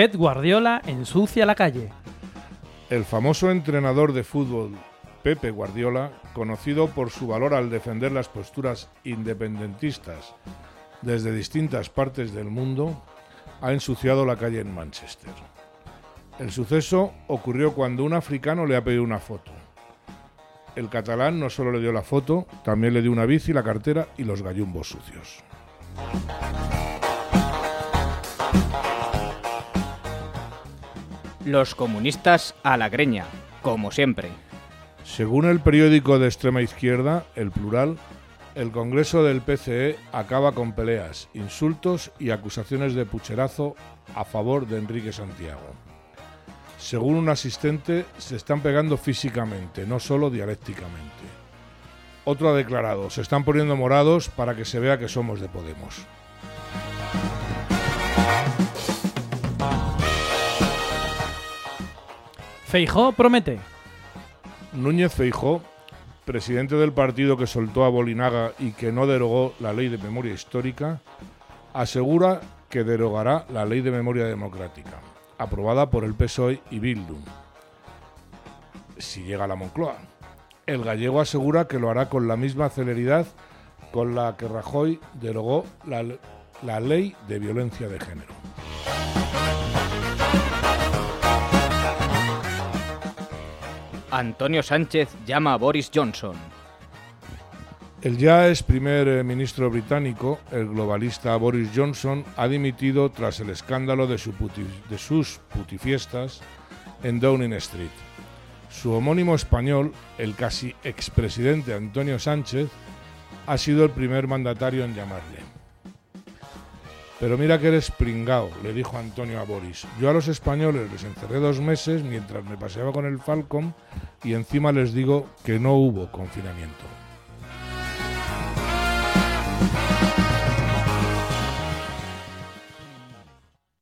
Pep Guardiola ensucia la calle. El famoso entrenador de fútbol Pepe Guardiola, conocido por su valor al defender las posturas independentistas desde distintas partes del mundo, ha ensuciado la calle en Manchester. El suceso ocurrió cuando un africano le ha pedido una foto. El catalán no solo le dio la foto, también le dio una bici, la cartera y los gallumbos sucios. Los comunistas a la greña, como siempre. Según el periódico de extrema izquierda, El Plural, el Congreso del PCE acaba con peleas, insultos y acusaciones de pucherazo a favor de Enrique Santiago. Según un asistente, se están pegando físicamente, no solo dialécticamente. Otro ha declarado, se están poniendo morados para que se vea que somos de Podemos. Feijó promete. Núñez Feijó, presidente del partido que soltó a Bolinaga y que no derogó la ley de memoria histórica, asegura que derogará la ley de memoria democrática, aprobada por el PSOE y Bildu, si llega a la Moncloa. El gallego asegura que lo hará con la misma celeridad con la que Rajoy derogó la, la ley de violencia de género. Antonio Sánchez llama a Boris Johnson. El ya ex primer eh, ministro británico, el globalista Boris Johnson, ha dimitido tras el escándalo de, de sus putifiestas en Downing Street. Su homónimo español, el casi expresidente Antonio Sánchez, ha sido el primer mandatario en llamarle. Pero mira que eres pringao, le dijo Antonio a Boris. Yo a los españoles les encerré dos meses mientras me paseaba con el Falcon y encima les digo que no hubo confinamiento.